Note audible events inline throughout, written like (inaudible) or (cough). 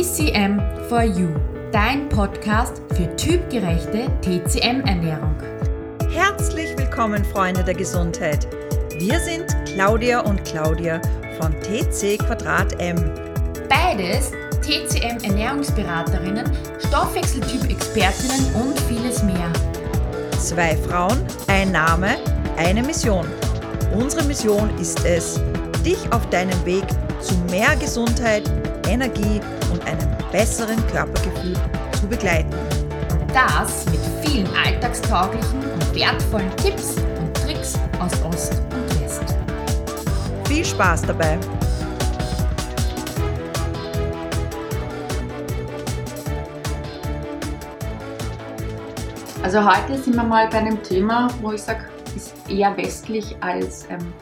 TCM for You, dein Podcast für typgerechte TCM-Ernährung. Herzlich willkommen, Freunde der Gesundheit. Wir sind Claudia und Claudia von TC Quadrat M. Beides TCM-Ernährungsberaterinnen, Stoffwechseltyp-Expertinnen und vieles mehr. Zwei Frauen, ein Name, eine Mission. Unsere Mission ist es, dich auf deinem Weg zu mehr Gesundheit, Energie und einem besseren Körpergefühl zu begleiten. Und das mit vielen alltagstauglichen und wertvollen Tipps und Tricks aus Ost und West. Viel Spaß dabei! Also heute sind wir mal bei einem Thema, wo ich sage, ist eher westlich als ähm,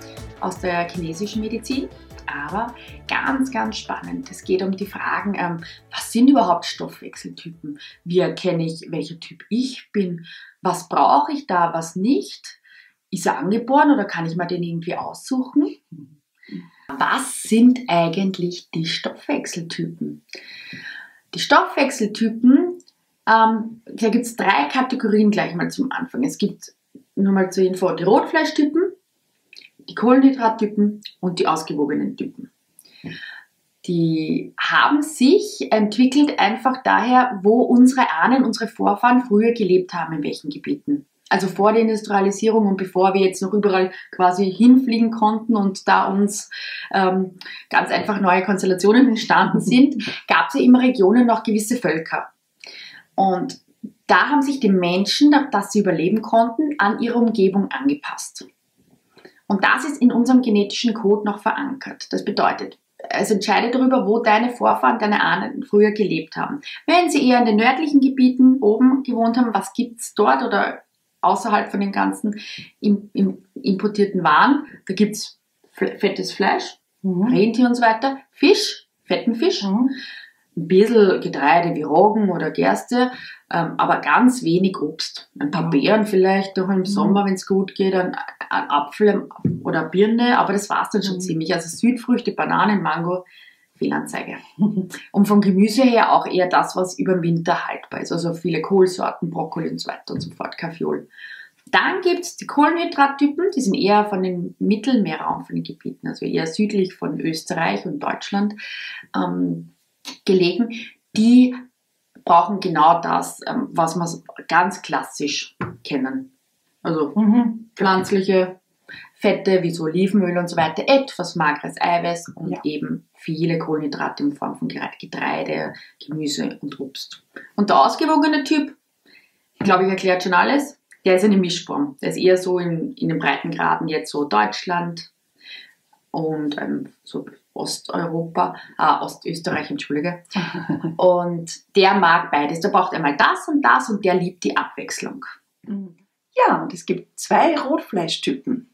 aus der chinesischen Medizin. Aber ganz, ganz spannend. Es geht um die Fragen, ähm, was sind überhaupt Stoffwechseltypen? Wie erkenne ich, welcher Typ ich bin? Was brauche ich da, was nicht? Ist er angeboren oder kann ich mir den irgendwie aussuchen? Was sind eigentlich die Stoffwechseltypen? Die Stoffwechseltypen, ähm, da gibt es drei Kategorien gleich mal zum Anfang. Es gibt nur mal zur Info die Rotfleischtypen, die Kohlenhydrattypen und die ausgewogenen Typen. Die haben sich entwickelt einfach daher, wo unsere Ahnen, unsere Vorfahren früher gelebt haben, in welchen Gebieten. Also vor der Industrialisierung und bevor wir jetzt noch überall quasi hinfliegen konnten und da uns ähm, ganz einfach neue Konstellationen (laughs) entstanden sind, gab es ja immer Regionen noch gewisse Völker. Und da haben sich die Menschen, dass sie überleben konnten, an ihre Umgebung angepasst. Und das ist in unserem genetischen Code noch verankert. Das bedeutet, es entscheidet darüber, wo deine Vorfahren, deine Ahnen früher gelebt haben. Wenn sie eher in den nördlichen Gebieten oben gewohnt haben, was gibt's dort oder außerhalb von den ganzen importierten Waren? Da gibt's fettes Fleisch, mhm. Rentier und so weiter, Fisch, fetten Fisch, mhm. ein bisschen Getreide wie Roggen oder Gerste, ähm, aber ganz wenig Obst. Ein paar Beeren vielleicht noch im mhm. Sommer, wenn es gut geht, ein, Apfel oder Birne, aber das war es dann schon mhm. ziemlich. Also Südfrüchte, Bananen, Mango, Fehlanzeige. (laughs) Und vom Gemüse her auch eher das, was über den Winter haltbar ist. Also viele Kohlsorten, Brokkoli und so weiter und so fort, Kaffeeol. Dann gibt es die Kohlenhydrattypen, die sind eher von den Mittelmeerraum, von den Gebieten, also eher südlich von Österreich und Deutschland ähm, gelegen. Die brauchen genau das, ähm, was wir ganz klassisch kennen. Also mhm. pflanzliche Fette wie so Olivenöl und so weiter, etwas mageres Eiweiß und ja. eben viele Kohlenhydrate in Form von Getreide, Gemüse und Obst. Und der ausgewogene Typ, ich glaube, ich erklärt schon alles, der ist eine Mischform. Der ist eher so in, in den Breitengraden jetzt so Deutschland und ähm, so Osteuropa, äh, Ostösterreich, entschuldige. (laughs) und der mag beides. Der braucht einmal das und das und der liebt die Abwechslung. Ja, und es gibt zwei Rotfleischtypen.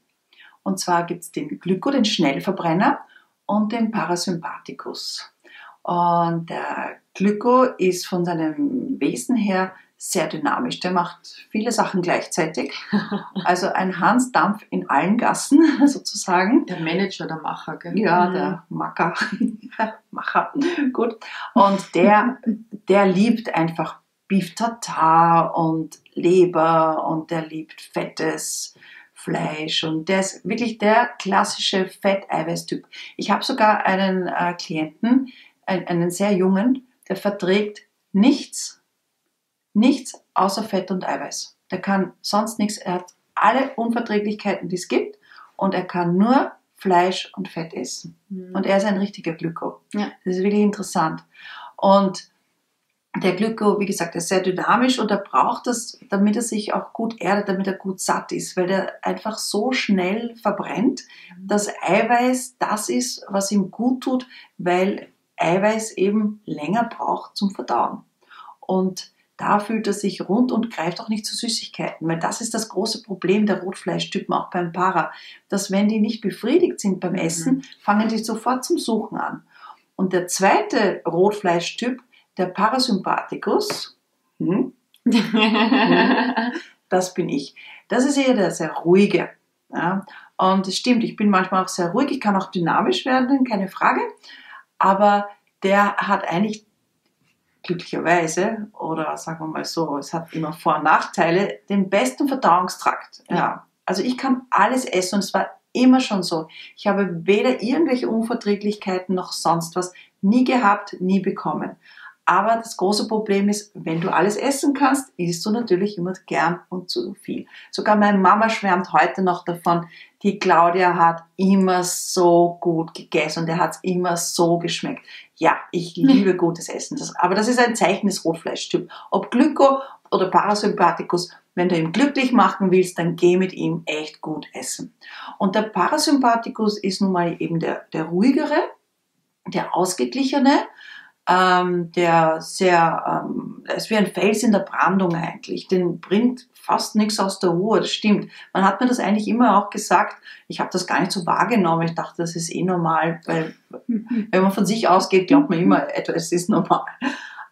Und zwar gibt es den Glyko, den Schnellverbrenner, und den Parasympathikus. Und der Glyko ist von seinem Wesen her sehr dynamisch. Der macht viele Sachen gleichzeitig. (laughs) Also ein Hans Dampf in allen Gassen (laughs) sozusagen. Der Manager, der Macher, gell? Ja, der Macker. (laughs) Macher. Gut. Und der, der liebt einfach Beef Tartar und Leber und der liebt fettes Fleisch und der ist wirklich der klassische Fetteiweiß-Typ. Ich habe sogar einen äh, Klienten, einen, einen sehr jungen, der verträgt nichts nichts außer Fett und Eiweiß. Der kann sonst nichts. Er hat alle Unverträglichkeiten, die es gibt und er kann nur Fleisch und Fett essen. Mhm. Und er ist ein richtiger Glyko. Ja. Das ist wirklich interessant. Und der Glyko, wie gesagt, ist sehr dynamisch und er braucht das, damit er sich auch gut erdet, damit er gut satt ist, weil er einfach so schnell verbrennt, mhm. dass Eiweiß das ist, was ihm gut tut, weil Eiweiß eben länger braucht zum Verdauen. Und da fühlt er sich rund und greift auch nicht zu Süßigkeiten, weil das ist das große Problem der Rotfleischtypen auch beim Para, dass wenn die nicht befriedigt sind beim Essen, mhm. fangen die sofort zum Suchen an. Und der zweite Rotfleischtyp, der Parasympathikus, hm, (laughs) das bin ich. Das ist eher der sehr ruhige. Ja. Und es stimmt, ich bin manchmal auch sehr ruhig, ich kann auch dynamisch werden, keine Frage, aber der hat eigentlich glücklicherweise, oder sagen wir mal so, es hat immer Vor- und Nachteile, den besten Verdauungstrakt. Ja. Ja. Also ich kann alles essen und es war immer schon so. Ich habe weder irgendwelche Unverträglichkeiten noch sonst was nie gehabt, nie bekommen. Aber das große Problem ist, wenn du alles essen kannst, isst du natürlich immer gern und zu viel. Sogar meine Mama schwärmt heute noch davon, die Claudia hat immer so gut gegessen und der hat es immer so geschmeckt. Ja, ich liebe gutes Essen. Das, aber das ist ein Zeichen des Rotfleischtyp. Ob Glyko oder Parasympathikus, wenn du ihn glücklich machen willst, dann geh mit ihm echt gut essen. Und der Parasympathikus ist nun mal eben der, der ruhigere, der ausgeglichene, ähm, der sehr, ähm, der ist wie ein Fels in der Brandung eigentlich. Den bringt fast nichts aus der Ruhe, das stimmt. Man hat mir das eigentlich immer auch gesagt. Ich habe das gar nicht so wahrgenommen. Ich dachte, das ist eh normal, weil (laughs) wenn man von sich ausgeht, glaubt man immer, (laughs) etwas ist normal.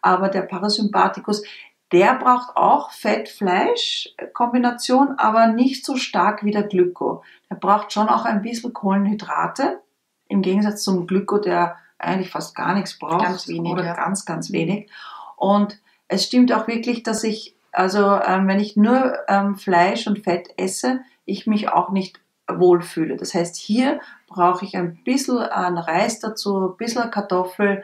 Aber der Parasympathikus, der braucht auch Fett-Fleisch-Kombination, aber nicht so stark wie der Glyko. Der braucht schon auch ein bisschen Kohlenhydrate, im Gegensatz zum Glyko, der eigentlich fast gar nichts braucht Ganz wenig, oder ja. ganz, ganz wenig. Und es stimmt auch wirklich, dass ich, also ähm, wenn ich nur ähm, Fleisch und Fett esse, ich mich auch nicht wohlfühle. Das heißt, hier brauche ich ein bisschen an Reis dazu, ein bisschen Kartoffel,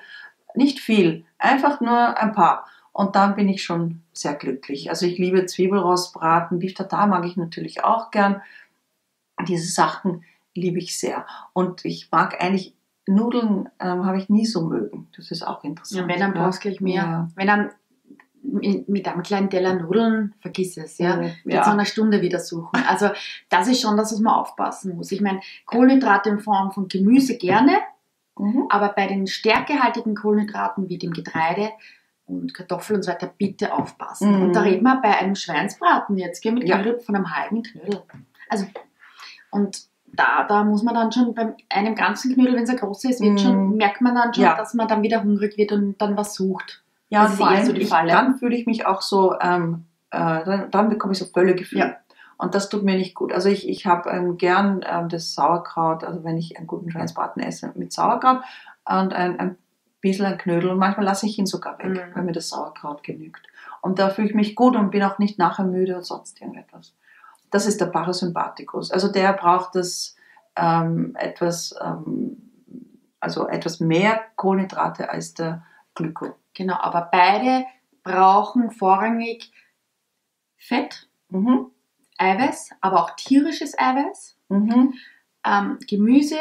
nicht viel, einfach nur ein paar. Und dann bin ich schon sehr glücklich. Also ich liebe Zwiebelrostbraten, Beef Tartar mag ich natürlich auch gern. Diese Sachen liebe ich sehr. Und ich mag eigentlich Nudeln, ähm, habe ich nie so mögen. Das ist auch interessant. Ja, wenn, dann brauchst du gleich mehr. Ja. Wenn dann mit einem kleinen Teller Nudeln, vergiss es, ja. Mhm, Jetzt ja. noch eine Stunde wieder suchen. Also das ist schon das, was man aufpassen muss. Ich meine, Kohlenhydrate in Form von Gemüse gerne, Mhm. aber bei den stärkehaltigen Kohlenhydraten wie dem Getreide und Kartoffeln und so weiter bitte aufpassen. Mhm. Und da reden wir bei einem Schweinsbraten jetzt, gell, mit Ja. Knödel von einem halben Knödel. Also, und da, da muss man dann schon bei einem ganzen Knödel, wenn es ein großer ist, wird Mhm. schon, merkt man dann schon, Ja. dass man dann wieder hungrig wird und dann was sucht. Ja, Das vor allem, so die ich, Falle. dann fühle ich mich auch so, ähm, äh, dann, dann bekomme ich so Völlegefühl. Ja. Und das tut mir nicht gut. Also ich, ich habe ähm, gern ähm, das Sauerkraut, also wenn ich einen guten Schweinsbraten esse mit Sauerkraut und ein, ein bisschen ein Knödel und manchmal lasse ich ihn sogar weg, Mhm. weil mir das Sauerkraut genügt. Und da fühle ich mich gut und bin auch nicht nachher müde oder sonst irgendetwas. Das ist der Parasympathikus. Also der braucht das ähm, etwas, ähm, also etwas mehr Kohlenhydrate als der Glyko. Genau, aber beide brauchen vorrangig Fett, Mhm. Eiweiß, aber auch tierisches Eiweiß, Mhm. ähm, Gemüse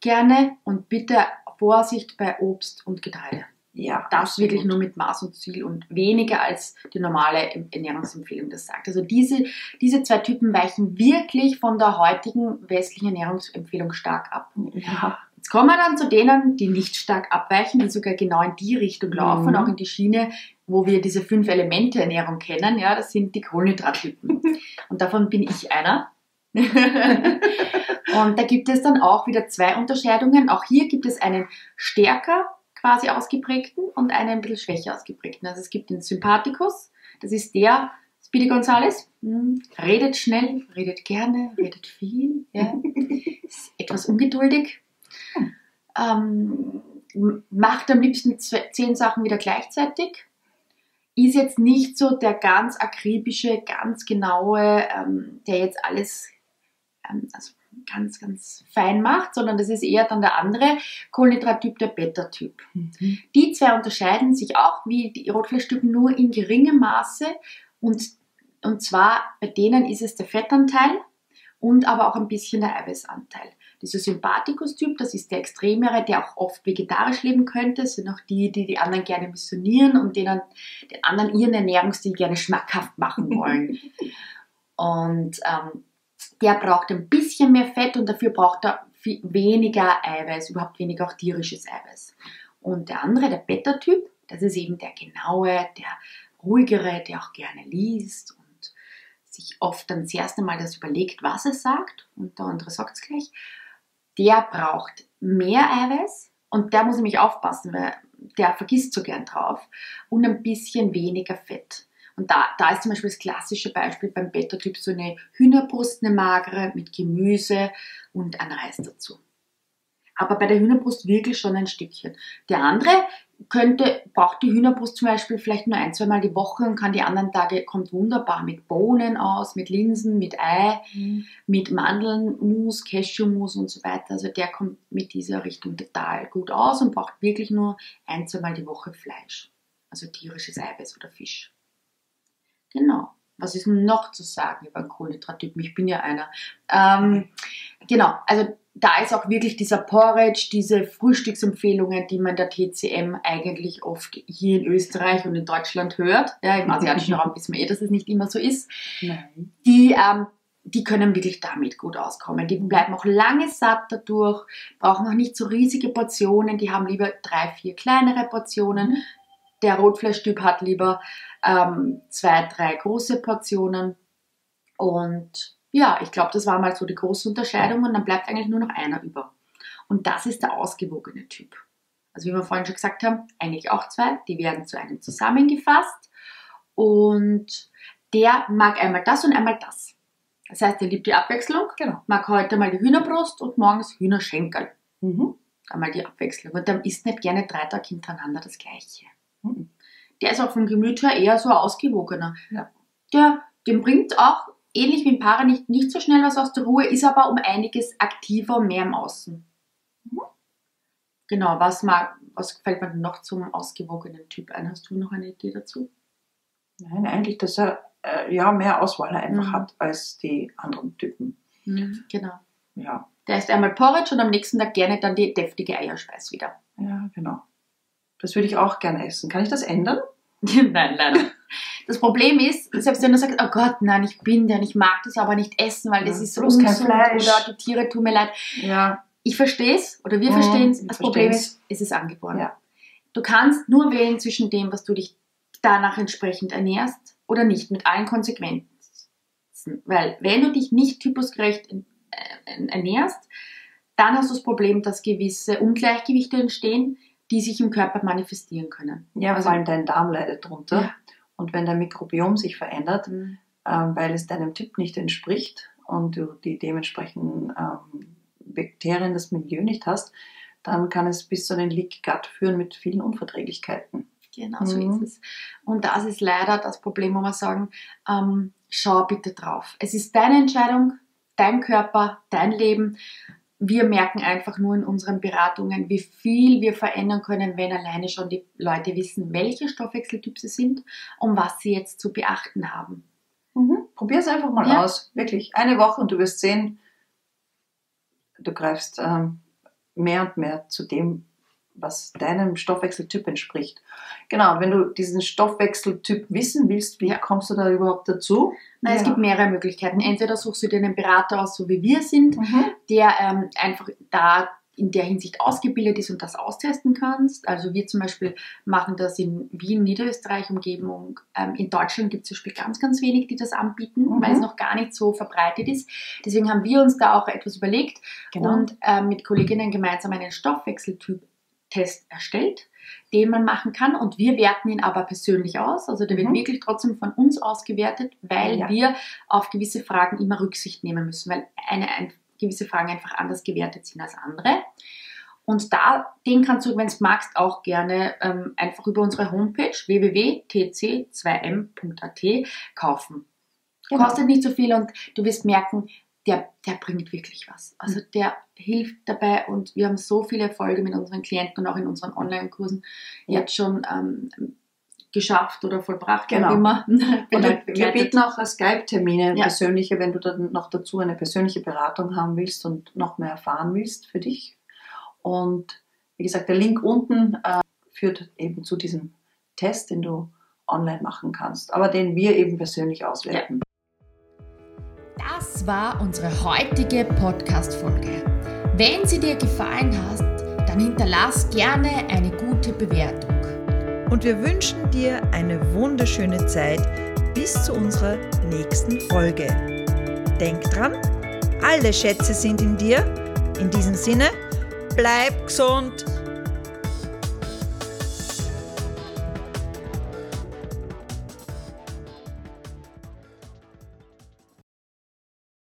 gerne und bitte Vorsicht bei Obst und Getreide. Ja. Das wirklich nur mit Maß und Ziel und weniger als die normale Ernährungsempfehlung das sagt. Also diese, diese zwei Typen weichen wirklich von der heutigen westlichen Ernährungsempfehlung stark ab. Ja. Jetzt kommen wir dann zu denen, die nicht stark abweichen, die sogar genau in die Richtung laufen, Mhm. auch in die Schiene, wo wir diese fünf Elemente Ernährung kennen. Ja, das sind die Kohlenhydrattypen. (laughs) Und davon bin ich einer. (laughs) und da gibt es dann auch wieder zwei Unterscheidungen. Auch hier gibt es einen stärker quasi ausgeprägten und einen ein bisschen schwächer ausgeprägten. Also es gibt den Sympathikus, das ist der, Speedy Gonzales, hm, redet schnell, redet gerne, redet viel, ja. (laughs) ist etwas ungeduldig, ähm, macht am liebsten zehn Sachen wieder gleichzeitig, ist jetzt nicht so der ganz akribische, ganz genaue, ähm, der jetzt alles ähm, also ganz, ganz fein macht, sondern das ist eher dann der andere Kohlenhydrattyp, der Beta-Typ. Mhm. Die zwei unterscheiden sich auch wie die Rotfleischtypen nur in geringem Maße und, und zwar bei denen ist es der Fettanteil und aber auch ein bisschen der Eiweißanteil. Dieser Sympathikus-Typ, das ist der Extremere, der auch oft vegetarisch leben könnte, das sind auch die, die die anderen gerne missionieren und denen, den anderen ihren Ernährungsstil gerne schmackhaft machen wollen. (laughs) und ähm, der braucht ein bisschen mehr Fett und dafür braucht er weniger Eiweiß, überhaupt weniger auch tierisches Eiweiß. Und der andere, der Beta-Typ, das ist eben der genaue, der ruhigere, der auch gerne liest und sich oft dann das erste Mal das überlegt, was es sagt und der andere sagt es gleich. Der braucht mehr Eiweiß und der muss nämlich aufpassen, weil der vergisst so gern drauf und ein bisschen weniger Fett. Und da, da ist zum Beispiel das klassische Beispiel beim Beta-Typ so eine Hühnerbrust, eine magere mit Gemüse und ein Reis dazu. Aber bei der Hühnerbrust wirklich schon ein Stückchen. Der andere könnte, braucht die Hühnerbrust zum Beispiel vielleicht nur ein, zwei Mal die Woche und kann die anderen Tage, kommt wunderbar mit Bohnen aus, mit Linsen, mit Ei, Mhm. mit Mandeln, Mus, Cashewmus und so weiter. Also der kommt mit dieser Richtung total gut aus und braucht wirklich nur ein, zwei Mal die Woche Fleisch. Also tierisches Eiweiß oder Fisch. Genau. Was ist noch zu sagen über einen Kohlenhydrattypen? Ich bin ja einer. Ähm, genau, also da ist auch wirklich dieser Porridge, diese Frühstücksempfehlungen, die man der TCM eigentlich oft hier in Österreich und in Deutschland hört. Ja, im asiatischen Raum wissen wir eh, dass es nicht immer so ist Nein. die, ähm, die können wirklich damit gut auskommen. Die bleiben auch lange satt dadurch, brauchen auch nicht so riesige Portionen, die haben lieber drei, vier kleinere Portionen. Der Rotfleischtyp hat lieber ähm, zwei, drei große Portionen. Und ja, ich glaube, das war mal so die große Unterscheidung und dann bleibt eigentlich nur noch einer über. Und das ist der ausgewogene Typ. Also wie wir vorhin schon gesagt haben, eigentlich auch zwei, die werden zu einem zusammengefasst und der mag einmal das und einmal das. Das heißt, er liebt die Abwechslung, Genau. mag heute mal die Hühnerbrust und morgen das Hühnerschenkel. Mhm. Einmal die Abwechslung. Und dann isst nicht gerne drei Tage hintereinander das Gleiche. Mhm. Der ist auch vom Gemüt her eher so ausgewogener. Ja. Der, dem bringt auch, ähnlich wie ein Para, nicht, nicht so schnell was aus der Ruhe, ist aber um einiges aktiver und mehr im Außen. Mhm. Genau, was, mag, was gefällt mir denn noch zum ausgewogenen Typ ein? Hast du noch eine Idee dazu? Nein, eigentlich, dass er äh, ja mehr Auswahl einfach Mhm. hat als die anderen Typen. Genau. Ja, Der isst einmal Porridge und am nächsten Tag gerne dann die deftige Eierspeis wieder. ja, genau. Das würde ich auch gerne essen. Kann ich das ändern? (laughs) nein, leider. Das Problem ist, selbst wenn du sagst, oh Gott, nein, ich bin der und ich mag das aber nicht essen, weil das Ja, ist so kein ungesund Fleisch. oder die Tiere tun mir leid. Ja. Ich verstehe es oder wir Mhm, verstehen es. Das Problem ist, es ist angeboren. Ja. Du kannst nur wählen zwischen dem, was du dich danach entsprechend ernährst oder nicht, mit allen Konsequenzen. Weil wenn du dich nicht typusgerecht äh, ernährst, dann hast du das Problem, dass gewisse Ungleichgewichte entstehen, die sich im Körper manifestieren können. Ja, Also- vor allem dein Darm leidet drunter. Ja. Und wenn dein Mikrobiom sich verändert, ähm, weil es deinem Typ nicht entspricht und du die dementsprechenden ähm, Bakterien, das Milieu nicht hast, dann kann es bis zu den Leak Gut führen mit vielen Unverträglichkeiten. Genau, so Mhm. ist es. Und das ist leider das Problem, wo wir sagen, ähm, schau bitte drauf. Es ist deine Entscheidung, dein Körper, dein Leben. Wir merken einfach nur in unseren Beratungen, wie viel wir verändern können, wenn alleine schon die Leute wissen, welche Stoffwechseltyp sie sind und was sie jetzt zu beachten haben. Probier es einfach mal Ja. aus. Wirklich. Eine Woche und du wirst sehen, du greifst ähm, mehr und mehr zu dem, was deinem Stoffwechseltyp entspricht. Genau, wenn du diesen Stoffwechseltyp wissen willst, wie Ja. kommst du da überhaupt dazu? Es Ja. gibt mehrere Möglichkeiten. Entweder suchst du dir einen Berater aus, so wie wir sind, Mhm. der ähm, einfach da in der Hinsicht ausgebildet ist und das austesten kannst. Also wir zum Beispiel machen das in Wien, Niederösterreich, Umgebung. Ähm, in Deutschland gibt es zum Beispiel ganz, ganz wenig, die das anbieten, Mhm. weil es noch gar nicht so verbreitet ist. Deswegen haben wir uns da auch etwas überlegt Genau. und ähm, mit Kolleginnen gemeinsam einen Stoffwechseltyp-Test erstellt, den man machen kann. Und wir werten ihn aber persönlich aus. Also der wird Mhm. wirklich trotzdem von uns ausgewertet, weil Ja. wir auf gewisse Fragen immer Rücksicht nehmen müssen, weil eine, ein, gewisse Fragen einfach anders gewertet sind als andere. Und da, den kannst du, wenn du magst, auch gerne ähm, einfach über unsere Homepage www.tc2m.at kaufen. Genau. Kostet nicht so viel und du wirst merken, der, der bringt wirklich was. Also der hilft dabei und wir haben so viele Erfolge mit unseren Klienten und auch in unseren Online-Kursen Ja. jetzt schon ähm, geschafft oder vollbracht, Genau. immer. Und (laughs) Bin wir, bieten auch Skype-Termine, Ja. persönliche, wenn du dann noch dazu eine persönliche Beratung haben willst und noch mehr erfahren willst für dich. Und wie gesagt, der Link unten äh, führt eben zu diesem Test, den du online machen kannst, aber den wir eben persönlich auswerten. Das war unsere heutige Podcast-Folge. Wenn sie dir gefallen hat, dann hinterlass gerne eine gute Bewertung. Und wir wünschen dir eine wunderschöne Zeit bis zu unserer nächsten Folge. Denk dran, alle Schätze sind in dir. In diesem Sinne, bleib gesund